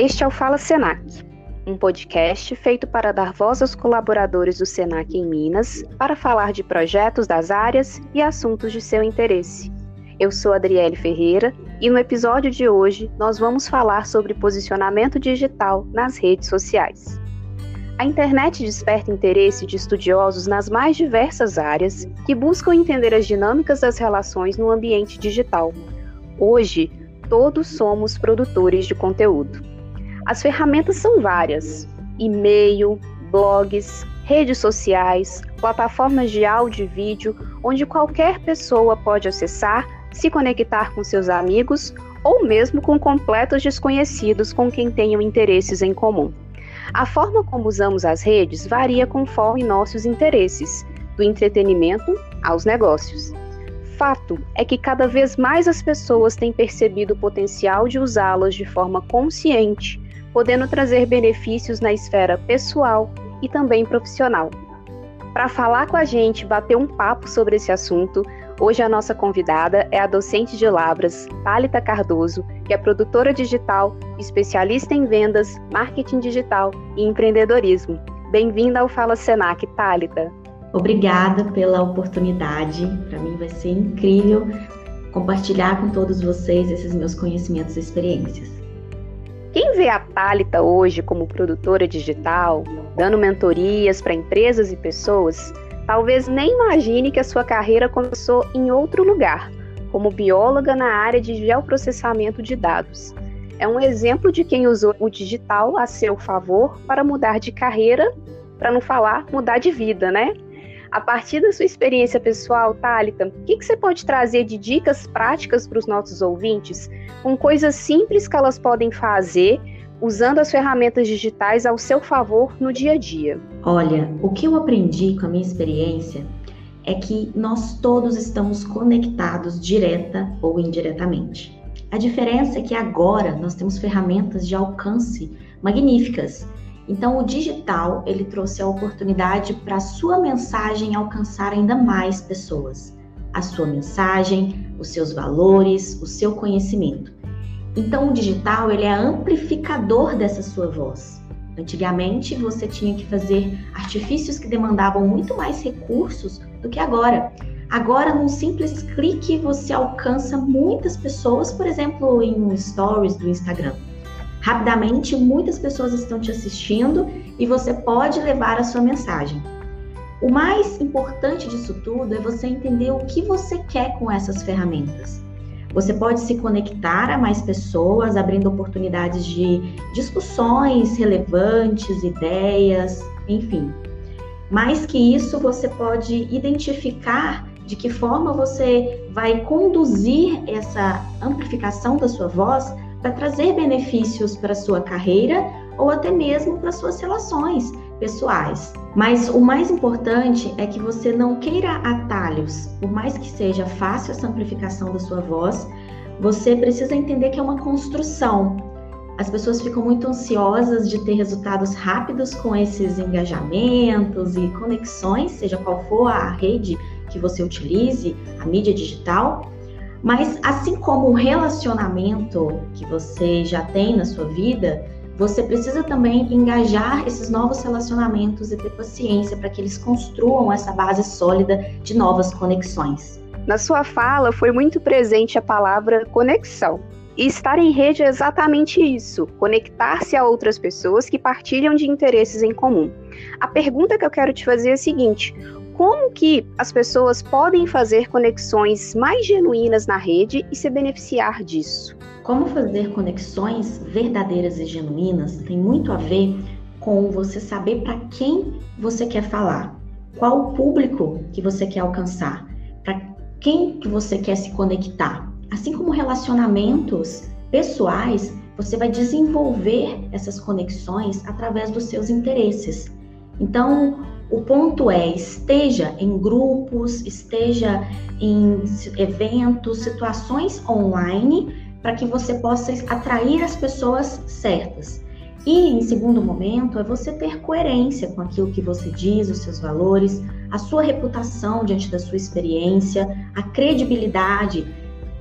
Este é o Fala Senac, um podcast feito para dar voz aos colaboradores do Senac em Minas para falar de projetos das áreas e assuntos de seu interesse. Eu sou Adriele Ferreira e no episódio de hoje nós vamos falar sobre posicionamento digital nas redes sociais. A internet desperta interesse de estudiosos nas mais diversas áreas que buscam entender as dinâmicas das relações no ambiente digital. Hoje, todos somos produtores de conteúdo. As ferramentas são várias: e-mail, blogs, redes sociais, plataformas de áudio e vídeo, onde qualquer pessoa pode acessar, se conectar com seus amigos ou mesmo com completos desconhecidos com quem tenham interesses em comum. A forma como usamos as redes varia conforme nossos interesses, do entretenimento aos negócios. Fato é que cada vez mais as pessoas têm percebido o potencial de usá-las de forma consciente, podendo trazer benefícios na esfera pessoal e também profissional. Para falar com a gente, bater um papo sobre esse assunto, Hoje a nossa convidada é a docente de Labras, Thalita Cardoso, que é produtora digital, especialista em vendas, marketing digital e empreendedorismo. Bem-vinda ao Fala Senac, Thalita. Obrigada pela oportunidade. Para mim vai ser incrível compartilhar com todos vocês esses meus conhecimentos e experiências. Quem vê a Thalita hoje como produtora digital, dando mentorias para empresas e pessoas, Talvez nem imagine que a sua carreira começou em outro lugar, como bióloga na área de geoprocessamento de dados. É um exemplo de quem usou o digital a seu favor para mudar de carreira, para não falar mudar de vida, né? A partir da sua experiência pessoal, Thalita, o que, que você pode trazer de dicas práticas para os nossos ouvintes, com coisas simples que elas podem fazer usando as ferramentas digitais ao seu favor no dia a dia? Olha, o que eu aprendi com a minha experiência é que nós todos estamos conectados direta ou indiretamente. A diferença é que agora nós temos ferramentas de alcance magníficas. Então o digital, ele trouxe a oportunidade para a sua mensagem alcançar ainda mais pessoas. A sua mensagem, os seus valores, o seu conhecimento. Então o digital ele é amplificador dessa sua voz. Antigamente você tinha que fazer artifícios que demandavam muito mais recursos do que agora. Agora, num simples clique, você alcança muitas pessoas, por exemplo, em stories do Instagram. Rapidamente, muitas pessoas estão te assistindo e você pode levar a sua mensagem. O mais importante disso tudo é você entender o que você quer com essas ferramentas. Você pode se conectar a mais pessoas, abrindo oportunidades de discussões relevantes, ideias, enfim. Mais que isso, você pode identificar de que forma você vai conduzir essa amplificação da sua voz para trazer benefícios para sua carreira ou até mesmo para suas relações pessoais. Mas o mais importante é que você não queira atalhos. Por mais que seja fácil essa amplificação da sua voz, você precisa entender que é uma construção. As pessoas ficam muito ansiosas de ter resultados rápidos com esses engajamentos e conexões, seja qual for a rede que você utilize, a mídia digital. Mas assim como o relacionamento que você já tem na sua vida, você precisa também engajar esses novos relacionamentos e ter paciência para que eles construam essa base sólida de novas conexões. Na sua fala foi muito presente a palavra conexão. E estar em rede é exatamente isso: conectar-se a outras pessoas que partilham de interesses em comum. A pergunta que eu quero te fazer é a seguinte: como que as pessoas podem fazer conexões mais genuínas na rede e se beneficiar disso? Como fazer conexões verdadeiras e genuínas tem muito a ver com você saber para quem você quer falar, qual o público que você quer alcançar, para quem que você quer se conectar. Assim como relacionamentos pessoais, você vai desenvolver essas conexões através dos seus interesses. Então, o ponto é: esteja em grupos, esteja em eventos, situações online para que você possa atrair as pessoas certas. E, em segundo momento, é você ter coerência com aquilo que você diz, os seus valores, a sua reputação diante da sua experiência, a credibilidade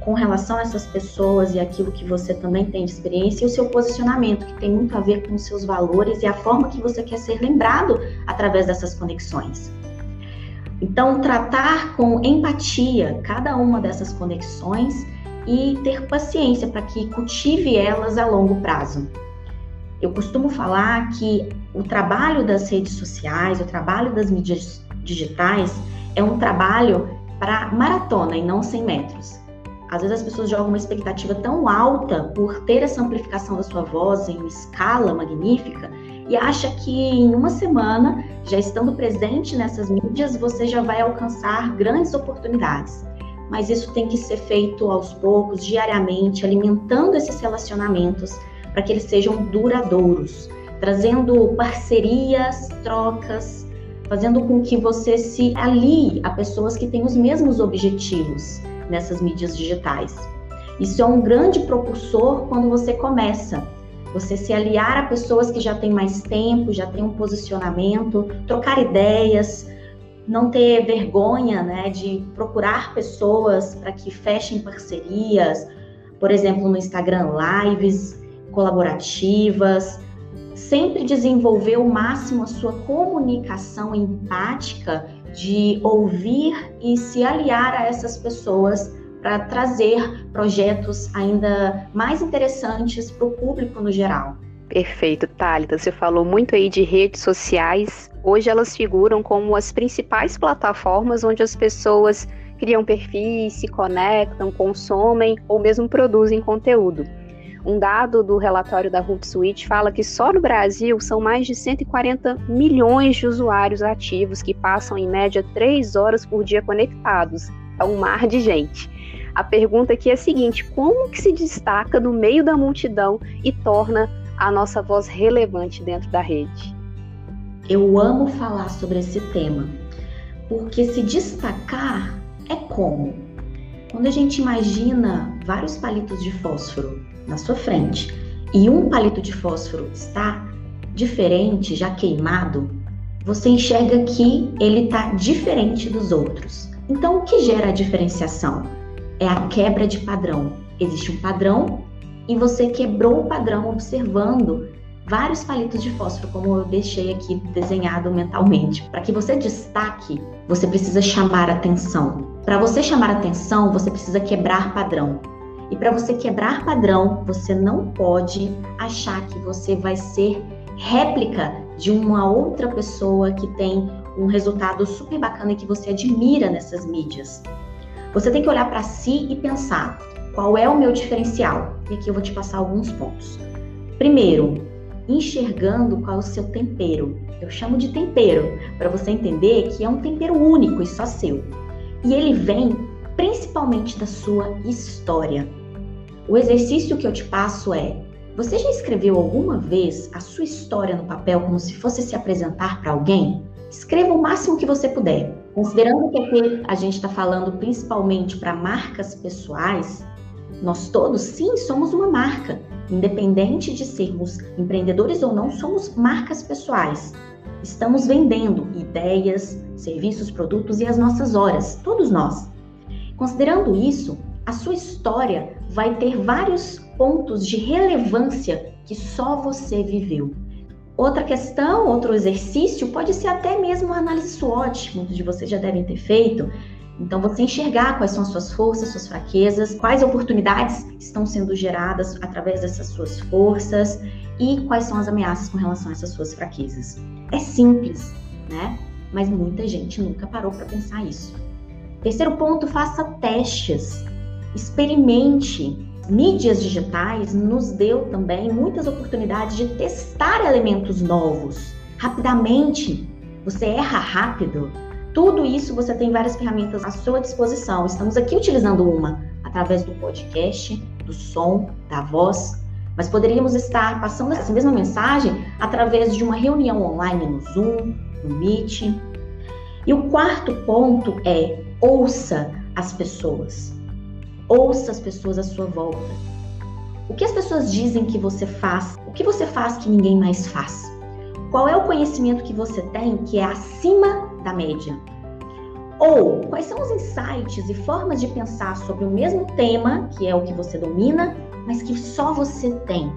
com relação a essas pessoas e aquilo que você também tem de experiência e o seu posicionamento, que tem muito a ver com os seus valores e a forma que você quer ser lembrado através dessas conexões. Então, tratar com empatia cada uma dessas conexões e ter paciência para que cultive elas a longo prazo. Eu costumo falar que o trabalho das redes sociais, o trabalho das mídias digitais é um trabalho para maratona e não 100 metros. Às vezes as pessoas jogam uma expectativa tão alta por ter essa amplificação da sua voz em escala magnífica e acha que em uma semana, já estando presente nessas mídias, você já vai alcançar grandes oportunidades. Mas isso tem que ser feito aos poucos, diariamente, alimentando esses relacionamentos para que eles sejam duradouros, trazendo parcerias, trocas, fazendo com que você se alie a pessoas que têm os mesmos objetivos nessas mídias digitais. Isso é um grande propulsor quando você começa. Você se aliar a pessoas que já têm mais tempo, já têm um posicionamento, trocar ideias, não ter vergonha né, de procurar pessoas para que fechem parcerias, por exemplo, no Instagram Lives colaborativas, sempre desenvolver ao máximo a sua comunicação empática de ouvir e se aliar a essas pessoas para trazer projetos ainda mais interessantes para o público no geral. Perfeito, Thalita. Você falou muito aí de redes sociais. Hoje elas figuram como as principais plataformas onde as pessoas criam perfis, se conectam, consomem ou mesmo produzem conteúdo. Um dado do relatório da Hootsuite fala que só no Brasil são mais de 140 milhões de usuários ativos que passam em média 3 horas por dia conectados. É um mar de gente. A pergunta aqui é a seguinte: como que se destaca no meio da multidão e torna a nossa voz relevante dentro da rede? Eu amo falar sobre esse tema, porque se destacar é como? Quando a gente imagina vários palitos de fósforo na sua frente e um palito de fósforo está diferente, já queimado, você enxerga que ele está diferente dos outros. Então, o que gera a diferenciação? É a quebra de padrão. Existe um padrão e você quebrou o padrão observando vários palitos de fósforo, como eu deixei aqui desenhado mentalmente. Para que você destaque, você precisa chamar atenção. Para você chamar atenção, você precisa quebrar padrão. E para você quebrar padrão, você não pode achar que você vai ser réplica de uma outra pessoa que tem um resultado super bacana e que você admira nessas mídias. Você tem que olhar para si e pensar qual é o meu diferencial. E aqui eu vou te passar alguns pontos. Primeiro, enxergando qual é o seu tempero. Eu chamo de tempero para você entender que é um tempero único e só seu. E ele vem principalmente da sua história. O exercício que eu te passo é: você já escreveu alguma vez a sua história no papel como se fosse se apresentar para alguém? Escreva o máximo que você puder. Considerando que aqui a gente está falando principalmente para marcas pessoais, nós todos, sim, somos uma marca. Independente de sermos empreendedores ou não, somos marcas pessoais. Estamos vendendo ideias, serviços, produtos e as nossas horas, todos nós. Considerando isso, a sua história vai ter vários pontos de relevância que só você viveu. Outra questão, outro exercício, pode ser até mesmo uma análise SWOT, muitos de vocês já devem ter feito. Então, você enxergar quais são as suas forças, suas fraquezas, quais oportunidades estão sendo geradas através dessas suas forças e quais são as ameaças com relação a essas suas fraquezas. É simples, né? Mas muita gente nunca parou para pensar isso. Terceiro ponto, faça testes. Experimente. Mídias digitais nos deu também muitas oportunidades de testar elementos novos. Rapidamente, você erra rápido. Tudo isso você tem várias ferramentas à sua disposição. Estamos aqui utilizando uma através do podcast, do som, da voz, mas poderíamos estar passando essa mesma mensagem através de uma reunião online no Zoom, no Meet. E o quarto ponto é Ouça as pessoas. Ouça as pessoas à sua volta. O que as pessoas dizem que você faz? O que você faz que ninguém mais faz? Qual é o conhecimento que você tem que é acima da média? Ou quais são os insights e formas de pensar sobre o mesmo tema, que é o que você domina, mas que só você tem.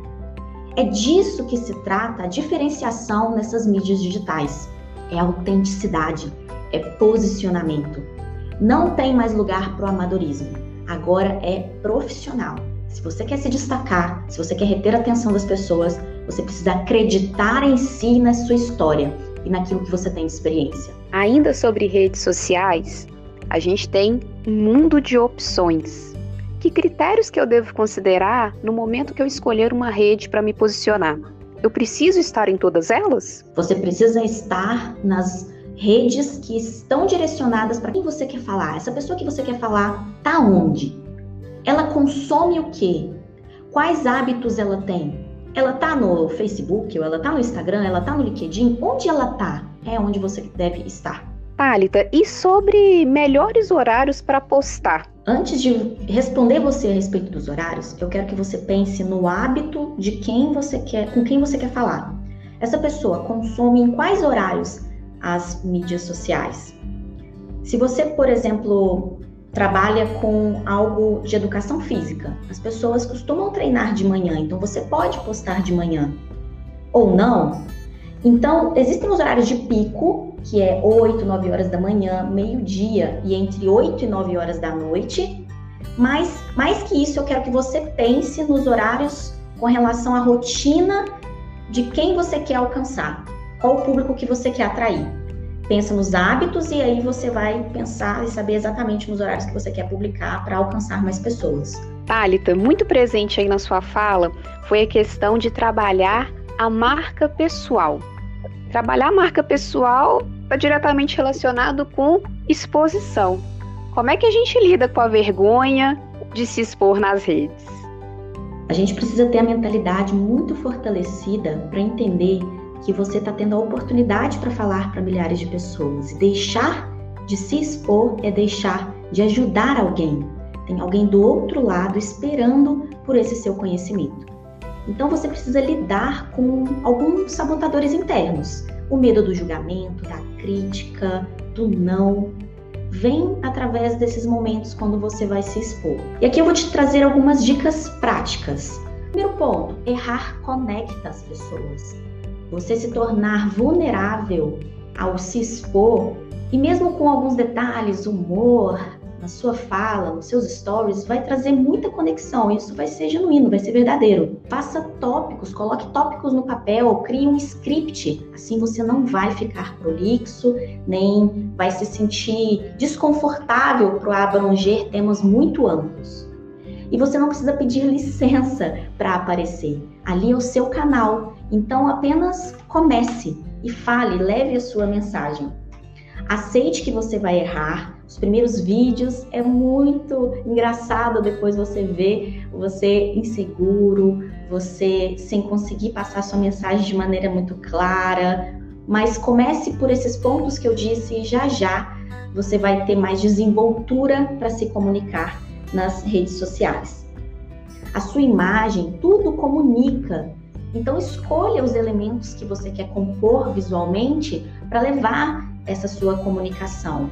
É disso que se trata a diferenciação nessas mídias digitais. É autenticidade, é posicionamento. Não tem mais lugar para o amadorismo. Agora é profissional. Se você quer se destacar, se você quer reter a atenção das pessoas, você precisa acreditar em si na sua história e naquilo que você tem de experiência. Ainda sobre redes sociais, a gente tem um mundo de opções. Que critérios que eu devo considerar no momento que eu escolher uma rede para me posicionar? Eu preciso estar em todas elas? Você precisa estar nas redes que estão direcionadas para quem você quer falar. Essa pessoa que você quer falar tá onde? Ela consome o quê? Quais hábitos ela tem? Ela tá no Facebook, ou ela tá no Instagram, ela tá no LinkedIn? Onde ela tá? É onde você deve estar. Thalita, e sobre melhores horários para postar? Antes de responder você a respeito dos horários, eu quero que você pense no hábito de quem você quer, com quem você quer falar. Essa pessoa consome em quais horários as mídias sociais? Se você, por exemplo, trabalha com algo de educação física. As pessoas costumam treinar de manhã, então você pode postar de manhã ou não. Então, existem os horários de pico, que é 8, 9 horas da manhã, meio-dia e entre 8 e 9 horas da noite. Mas, mais que isso, eu quero que você pense nos horários com relação à rotina de quem você quer alcançar, qual o público que você quer atrair pensa nos hábitos e aí você vai pensar e saber exatamente nos horários que você quer publicar para alcançar mais pessoas. Thalita, muito presente aí na sua fala foi a questão de trabalhar a marca pessoal. Trabalhar a marca pessoal está diretamente relacionado com exposição. Como é que a gente lida com a vergonha de se expor nas redes? A gente precisa ter a mentalidade muito fortalecida para entender que você está tendo a oportunidade para falar para milhares de pessoas. E deixar de se expor é deixar de ajudar alguém. Tem alguém do outro lado esperando por esse seu conhecimento. Então você precisa lidar com alguns sabotadores internos. O medo do julgamento, da crítica, do não. Vem através desses momentos quando você vai se expor. E aqui eu vou te trazer algumas dicas práticas. Primeiro ponto: errar conecta as pessoas você se tornar vulnerável ao se expor, e mesmo com alguns detalhes, humor, na sua fala, nos seus stories, vai trazer muita conexão. Isso vai ser genuíno, vai ser verdadeiro. Faça tópicos, coloque tópicos no papel, crie um script. Assim você não vai ficar prolixo, nem vai se sentir desconfortável para abranger temas muito amplos. E você não precisa pedir licença para aparecer. Ali é o seu canal. Então apenas comece e fale, leve a sua mensagem. Aceite que você vai errar. Os primeiros vídeos é muito engraçado depois você ver você inseguro, você sem conseguir passar sua mensagem de maneira muito clara. Mas comece por esses pontos que eu disse e já já você vai ter mais desenvoltura para se comunicar nas redes sociais. A sua imagem, tudo comunica. Então escolha os elementos que você quer compor visualmente para levar essa sua comunicação,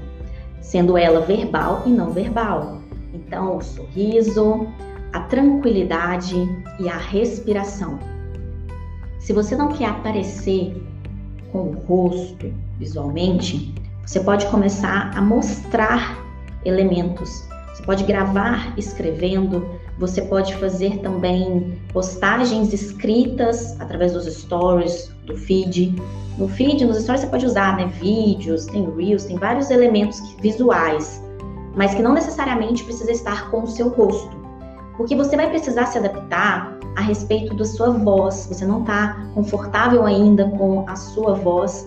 sendo ela verbal e não verbal. Então, o sorriso, a tranquilidade e a respiração. Se você não quer aparecer com o rosto visualmente, você pode começar a mostrar elementos você pode gravar escrevendo, você pode fazer também postagens escritas através dos stories, do feed. No feed, nos stories você pode usar né, vídeos, tem reels, tem vários elementos visuais, mas que não necessariamente precisa estar com o seu rosto. Porque você vai precisar se adaptar a respeito da sua voz. Você não está confortável ainda com a sua voz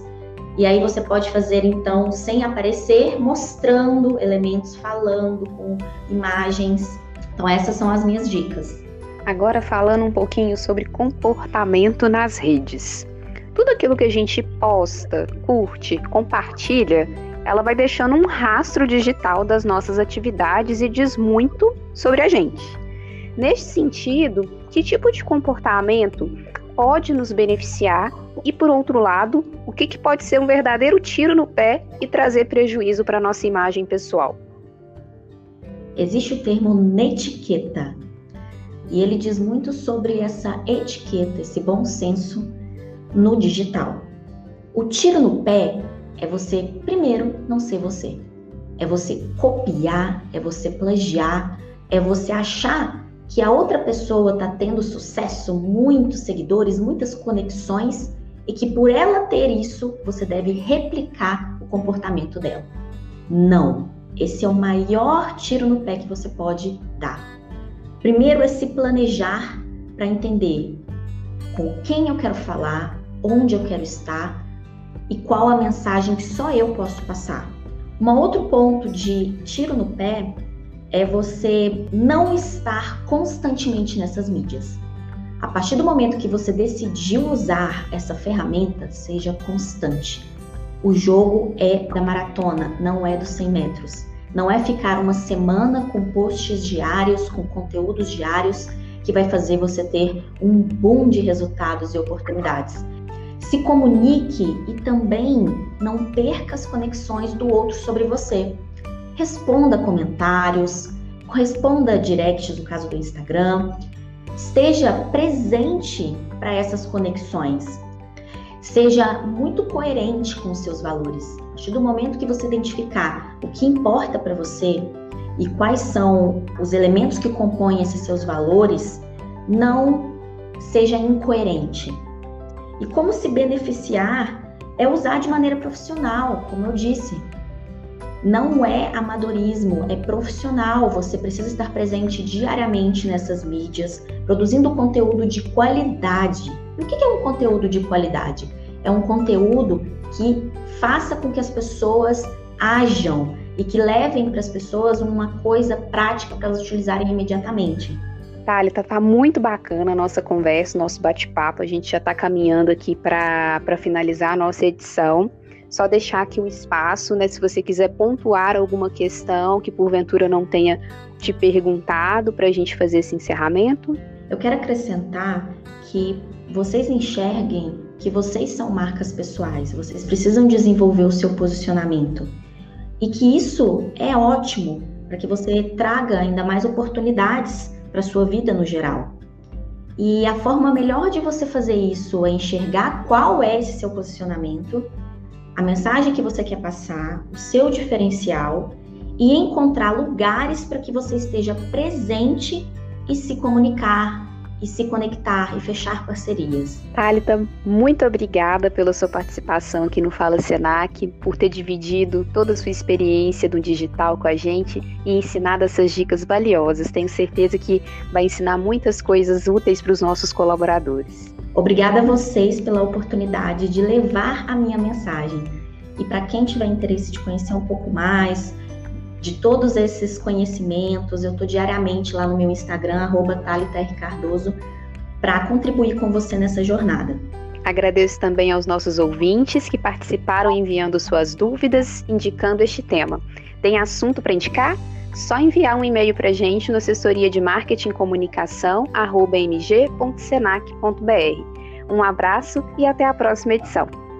e aí você pode fazer então sem aparecer, mostrando elementos, falando com imagens. Então essas são as minhas dicas. Agora falando um pouquinho sobre comportamento nas redes. Tudo aquilo que a gente posta, curte, compartilha, ela vai deixando um rastro digital das nossas atividades e diz muito sobre a gente. Neste sentido, que tipo de comportamento pode nos beneficiar e, por outro lado, o que, que pode ser um verdadeiro tiro no pé e trazer prejuízo para a nossa imagem pessoal. Existe o termo netiqueta e ele diz muito sobre essa etiqueta, esse bom senso no digital. O tiro no pé é você, primeiro, não ser você. É você copiar, é você plagiar, é você achar que a outra pessoa está tendo sucesso, muitos seguidores, muitas conexões e que por ela ter isso, você deve replicar o comportamento dela. Não. Esse é o maior tiro no pé que você pode dar. Primeiro é se planejar para entender com quem eu quero falar, onde eu quero estar e qual a mensagem que só eu posso passar. Um outro ponto de tiro no pé é você não estar constantemente nessas mídias. A partir do momento que você decidiu usar essa ferramenta, seja constante. O jogo é da maratona, não é dos 100 metros. Não é ficar uma semana com posts diários, com conteúdos diários, que vai fazer você ter um boom de resultados e oportunidades. Se comunique e também não perca as conexões do outro sobre você. Responda comentários, responda directs no caso do Instagram, Esteja presente para essas conexões. Seja muito coerente com os seus valores. A partir do momento que você identificar o que importa para você e quais são os elementos que compõem esses seus valores, não seja incoerente. E como se beneficiar é usar de maneira profissional, como eu disse. Não é amadorismo, é profissional. Você precisa estar presente diariamente nessas mídias, produzindo conteúdo de qualidade. O que é um conteúdo de qualidade? É um conteúdo que faça com que as pessoas ajam e que levem para as pessoas uma coisa prática para elas utilizarem imediatamente. Thalita, tá muito bacana a nossa conversa, nosso bate-papo. A gente já está caminhando aqui para finalizar a nossa edição só deixar aqui um espaço, né? Se você quiser pontuar alguma questão que porventura não tenha te perguntado para a gente fazer esse encerramento. Eu quero acrescentar que vocês enxerguem que vocês são marcas pessoais, vocês precisam desenvolver o seu posicionamento e que isso é ótimo para que você traga ainda mais oportunidades para sua vida no geral. E a forma melhor de você fazer isso é enxergar qual é esse seu posicionamento a mensagem que você quer passar, o seu diferencial e encontrar lugares para que você esteja presente e se comunicar e se conectar e fechar parcerias. Thalita, muito obrigada pela sua participação aqui no Fala Senac, por ter dividido toda a sua experiência do digital com a gente e ensinado essas dicas valiosas. Tenho certeza que vai ensinar muitas coisas úteis para os nossos colaboradores. Obrigada a vocês pela oportunidade de levar a minha mensagem. E para quem tiver interesse de conhecer um pouco mais de todos esses conhecimentos, eu estou diariamente lá no meu Instagram, arroba para contribuir com você nessa jornada. Agradeço também aos nossos ouvintes que participaram enviando suas dúvidas, indicando este tema. Tem assunto para indicar? Só enviar um e-mail para a gente no assessoria de marketing e comunicação mg.senac.br. Um abraço e até a próxima edição.